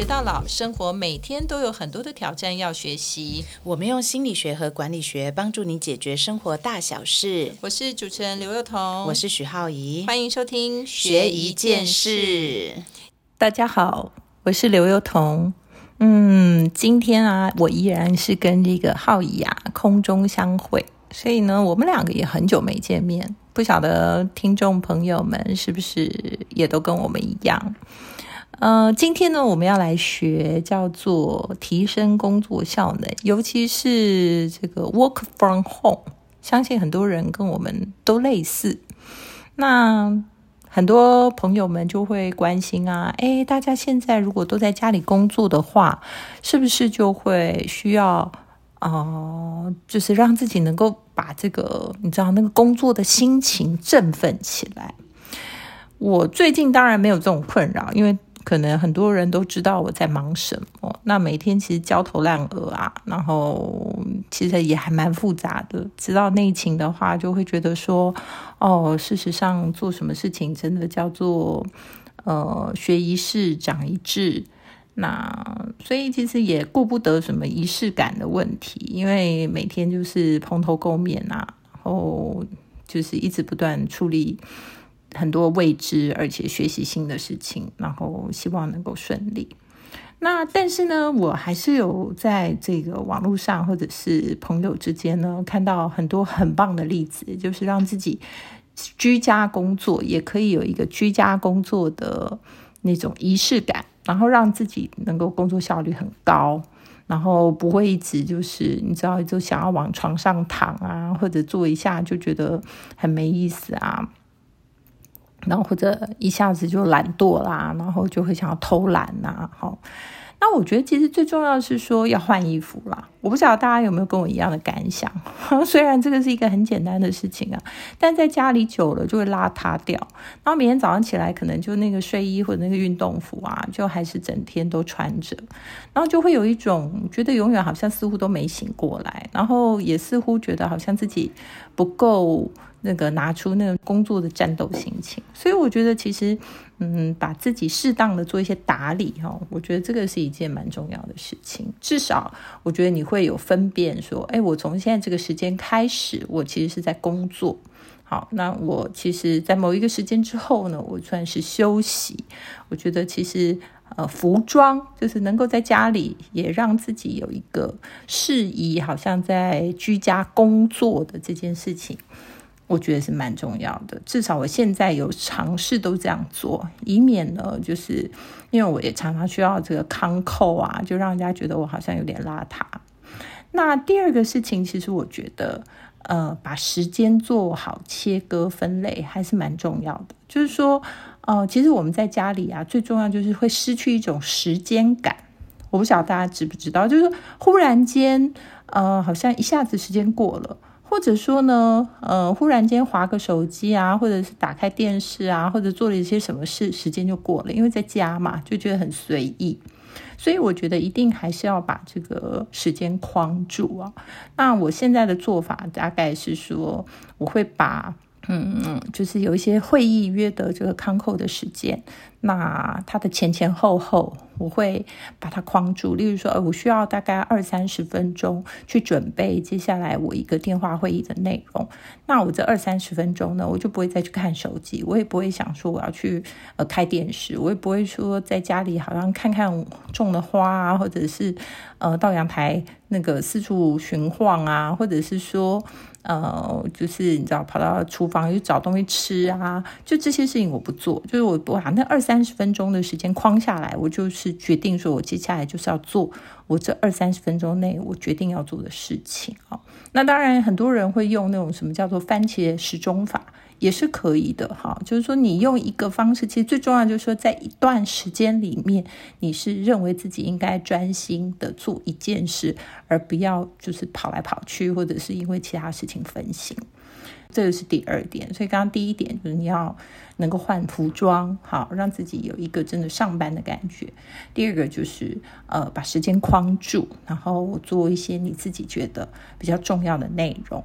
学到老，生活每天都有很多的挑战要学习。我们用心理学和管理学帮助你解决生活大小事。我是主持人刘幼彤，我是许浩怡，欢迎收听学一件事。大家好，我是刘幼彤。嗯，今天啊，我依然是跟这个浩怡啊空中相会，所以呢，我们两个也很久没见面。不晓得听众朋友们是不是也都跟我们一样？呃，今天呢，我们要来学叫做提升工作效能，尤其是这个 work from home，相信很多人跟我们都类似。那很多朋友们就会关心啊，哎，大家现在如果都在家里工作的话，是不是就会需要啊，就是让自己能够把这个你知道那个工作的心情振奋起来？我最近当然没有这种困扰，因为。可能很多人都知道我在忙什么，那每天其实焦头烂额啊，然后其实也还蛮复杂的。知道内情的话，就会觉得说，哦，事实上做什么事情真的叫做呃学一事长一智。那所以其实也顾不得什么仪式感的问题，因为每天就是蓬头垢面啊，然后就是一直不断处理。很多未知，而且学习新的事情，然后希望能够顺利。那但是呢，我还是有在这个网络上或者是朋友之间呢，看到很多很棒的例子，就是让自己居家工作也可以有一个居家工作的那种仪式感，然后让自己能够工作效率很高，然后不会一直就是你知道就想要往床上躺啊，或者坐一下就觉得很没意思啊。然后或者一下子就懒惰啦，然后就会想要偷懒呐，好。那我觉得其实最重要是说要换衣服啦。我不知道大家有没有跟我一样的感想？虽然这个是一个很简单的事情啊，但在家里久了就会邋遢掉。然后每天早上起来，可能就那个睡衣或者那个运动服啊，就还是整天都穿着，然后就会有一种觉得永远好像似乎都没醒过来，然后也似乎觉得好像自己不够。那个拿出那个工作的战斗心情，所以我觉得其实，嗯，把自己适当的做一些打理哈，我觉得这个是一件蛮重要的事情。至少我觉得你会有分辨说，哎，我从现在这个时间开始，我其实是在工作。好，那我其实，在某一个时间之后呢，我算是休息。我觉得其实，呃，服装就是能够在家里也让自己有一个适宜，好像在居家工作的这件事情。我觉得是蛮重要的，至少我现在有尝试都这样做，以免呢，就是因为我也常常需要这个康扣啊，就让人家觉得我好像有点邋遢。那第二个事情，其实我觉得，呃，把时间做好切割分类还是蛮重要的。就是说，呃，其实我们在家里啊，最重要就是会失去一种时间感。我不晓得大家知不知道，就是忽然间，呃，好像一下子时间过了。或者说呢，呃，忽然间划个手机啊，或者是打开电视啊，或者做了一些什么事，时间就过了，因为在家嘛，就觉得很随意。所以我觉得一定还是要把这个时间框住啊。那我现在的做法大概是说，我会把。嗯，就是有一些会议约的这个康扣的时间，那它的前前后后，我会把它框住。例如说，呃，我需要大概二三十分钟去准备接下来我一个电话会议的内容。那我这二三十分钟呢，我就不会再去看手机，我也不会想说我要去呃开电视，我也不会说在家里好像看看种的花啊，或者是呃到阳台那个四处寻晃啊，或者是说。呃，就是你知道，跑到厨房去找东西吃啊，就这些事情我不做，就是我我把那二三三十分钟的时间框下来，我就是决定说，我接下来就是要做我这二三十分钟内我决定要做的事情啊。那当然，很多人会用那种什么叫做番茄时钟法。也是可以的哈，就是说你用一个方式，其实最重要就是说，在一段时间里面，你是认为自己应该专心的做一件事，而不要就是跑来跑去，或者是因为其他事情分心。这个是第二点。所以刚刚第一点就是你要能够换服装，好让自己有一个真的上班的感觉。第二个就是呃把时间框住，然后做一些你自己觉得比较重要的内容。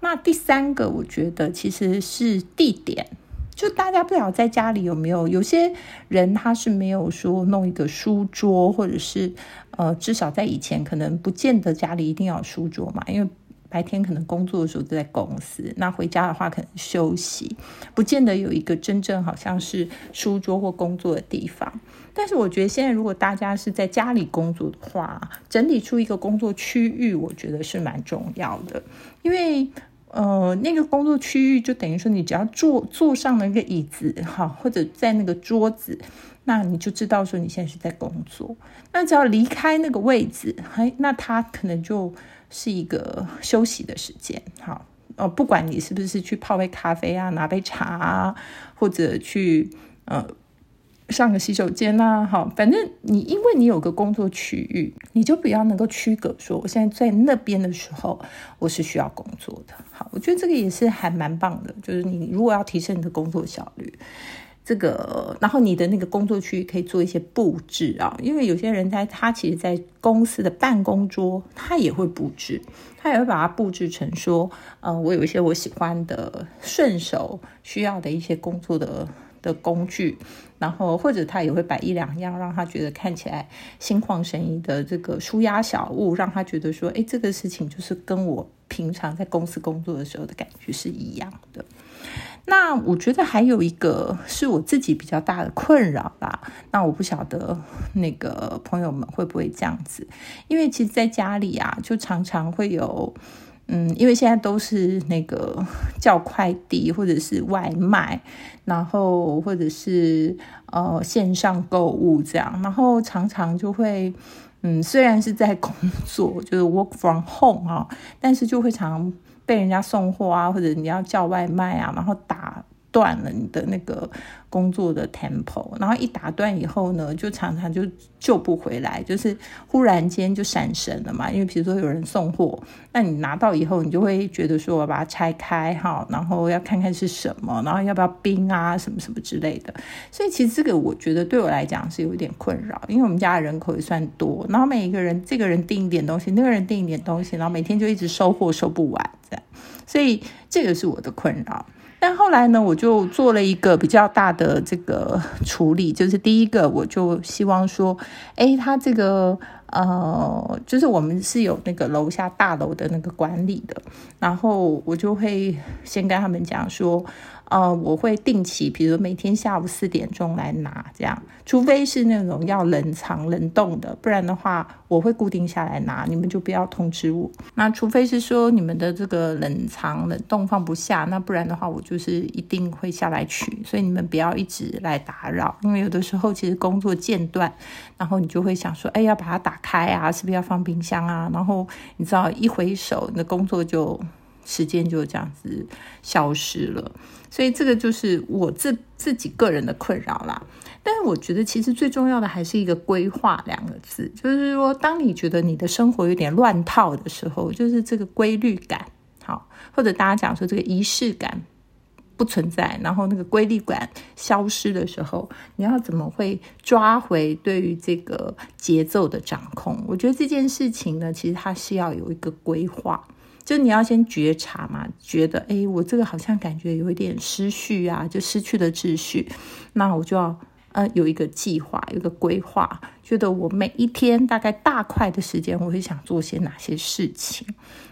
那第三个，我觉得其实是地点。就大家不晓得在家里有没有有些人他是没有说弄一个书桌，或者是呃，至少在以前可能不见得家里一定要有书桌嘛，因为白天可能工作的时候都在公司，那回家的话可能休息，不见得有一个真正好像是书桌或工作的地方。但是我觉得现在如果大家是在家里工作的话，整理出一个工作区域，我觉得是蛮重要的，因为。呃，那个工作区域就等于说，你只要坐坐上了一个椅子，哈，或者在那个桌子，那你就知道说你现在是在工作。那只要离开那个位置，哎，那他可能就是一个休息的时间，好，呃，不管你是不是去泡杯咖啡啊，拿杯茶啊，或者去呃。上个洗手间呐，好，反正你因为你有个工作区域，你就比较能够区隔说，我现在在那边的时候，我是需要工作的。好，我觉得这个也是还蛮棒的，就是你如果要提升你的工作效率，这个，然后你的那个工作区可以做一些布置啊，因为有些人在他其实，在公司的办公桌，他也会布置，他也会把它布置成说，呃，我有一些我喜欢的、顺手需要的一些工作的。的工具，然后或者他也会摆一两样，让他觉得看起来心旷神怡的这个舒压小物，让他觉得说，哎，这个事情就是跟我平常在公司工作的时候的感觉是一样的。那我觉得还有一个是我自己比较大的困扰吧。那我不晓得那个朋友们会不会这样子，因为其实在家里啊，就常常会有。嗯，因为现在都是那个叫快递或者是外卖，然后或者是呃线上购物这样，然后常常就会，嗯，虽然是在工作，就是 work from home 啊，但是就会常被人家送货啊，或者你要叫外卖啊，然后打断了你的那个。工作的 tempo，然后一打断以后呢，就常常就救不回来，就是忽然间就闪神了嘛。因为比如说有人送货，那你拿到以后，你就会觉得说我把它拆开哈，然后要看看是什么，然后要不要冰啊，什么什么之类的。所以其实这个我觉得对我来讲是有一点困扰，因为我们家的人口也算多，然后每一个人这个人订一点东西，那个人订一点东西，然后每天就一直收货收不完这样，所以这个是我的困扰。但后来呢，我就做了一个比较大的这个处理，就是第一个，我就希望说，哎，他这个呃，就是我们是有那个楼下大楼的那个管理的，然后我就会先跟他们讲说。呃，我会定期，比如每天下午四点钟来拿，这样，除非是那种要冷藏冷冻的，不然的话，我会固定下来拿，你们就不要通知我。那除非是说你们的这个冷藏冷冻放不下，那不然的话，我就是一定会下来取，所以你们不要一直来打扰，因为有的时候其实工作间断，然后你就会想说，哎，要把它打开啊，是不是要放冰箱啊？然后你知道一回手，你的工作就。时间就这样子消失了，所以这个就是我自自己个人的困扰啦。但是我觉得其实最重要的还是一个规划两个字，就是说，当你觉得你的生活有点乱套的时候，就是这个规律感好，或者大家讲说这个仪式感不存在，然后那个规律感消失的时候，你要怎么会抓回对于这个节奏的掌控？我觉得这件事情呢，其实它是要有一个规划。就你要先觉察嘛，觉得哎，我这个好像感觉有一点失序啊，就失去了秩序，那我就要呃有一个计划，有一个规划，觉得我每一天大概大块的时间，我会想做些哪些事情，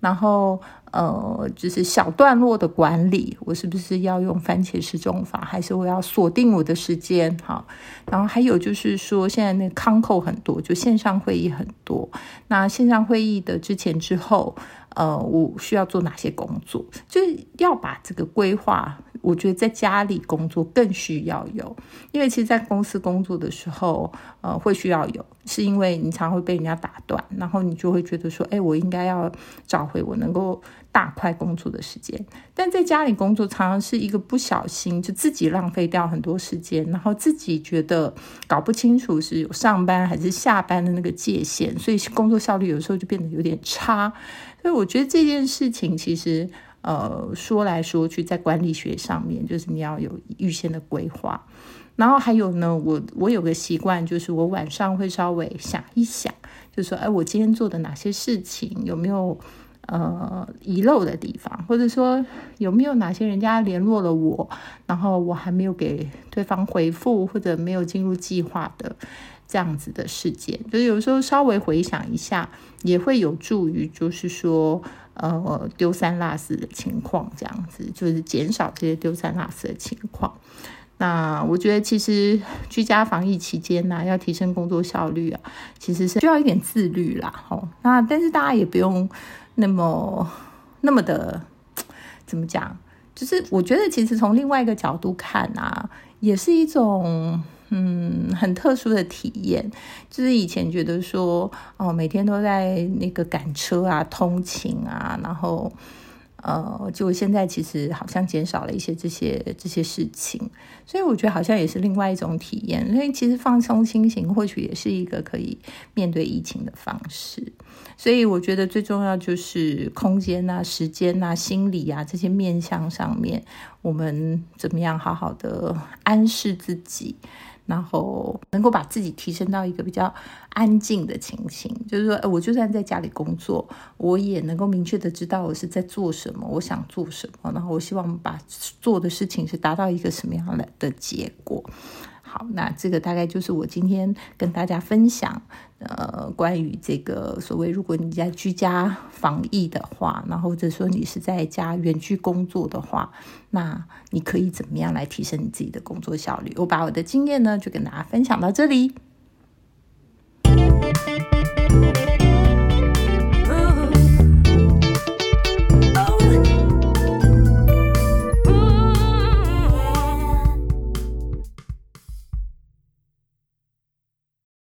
然后呃就是小段落的管理，我是不是要用番茄时钟法，还是我要锁定我的时间哈？然后还有就是说，现在那康扣很多，就线上会议很多，那线上会议的之前之后。呃，我需要做哪些工作？就是要把这个规划。我觉得在家里工作更需要有，因为其实，在公司工作的时候，呃，会需要有，是因为你常会被人家打断，然后你就会觉得说，哎，我应该要找回我能够大块工作的时间。但在家里工作，常常是一个不小心就自己浪费掉很多时间，然后自己觉得搞不清楚是有上班还是下班的那个界限，所以工作效率有时候就变得有点差。所以我觉得这件事情其实，呃，说来说去，在管理学上面，就是你要有预先的规划。然后还有呢，我我有个习惯，就是我晚上会稍微想一想，就说，哎，我今天做的哪些事情有没有呃遗漏的地方，或者说有没有哪些人家联络了我，然后我还没有给对方回复，或者没有进入计划的这样子的事件，就是有时候稍微回想一下，也会有助于，就是说呃丢三落四的情况，这样子就是减少这些丢三落四的情况。那我觉得，其实居家防疫期间呢，要提升工作效率啊，其实是需要一点自律啦。吼，那但是大家也不用那么那么的怎么讲，就是我觉得其实从另外一个角度看啊，也是一种嗯很特殊的体验。就是以前觉得说哦，每天都在那个赶车啊、通勤啊，然后。呃，就现在其实好像减少了一些这些这些事情，所以我觉得好像也是另外一种体验。所以其实放松心情，或许也是一个可以面对疫情的方式。所以我觉得最重要就是空间啊、时间啊、心理啊这些面向上面，我们怎么样好好的安适自己。然后能够把自己提升到一个比较安静的情形，就是说，我就算在家里工作，我也能够明确的知道我是在做什么，我想做什么，然后我希望把做的事情是达到一个什么样的的结果。好，那这个大概就是我今天跟大家分享，呃，关于这个所谓如果你在居家防疫的话，那或者说你是在家远距工作的话，那你可以怎么样来提升你自己的工作效率？我把我的经验呢，就跟大家分享到这里。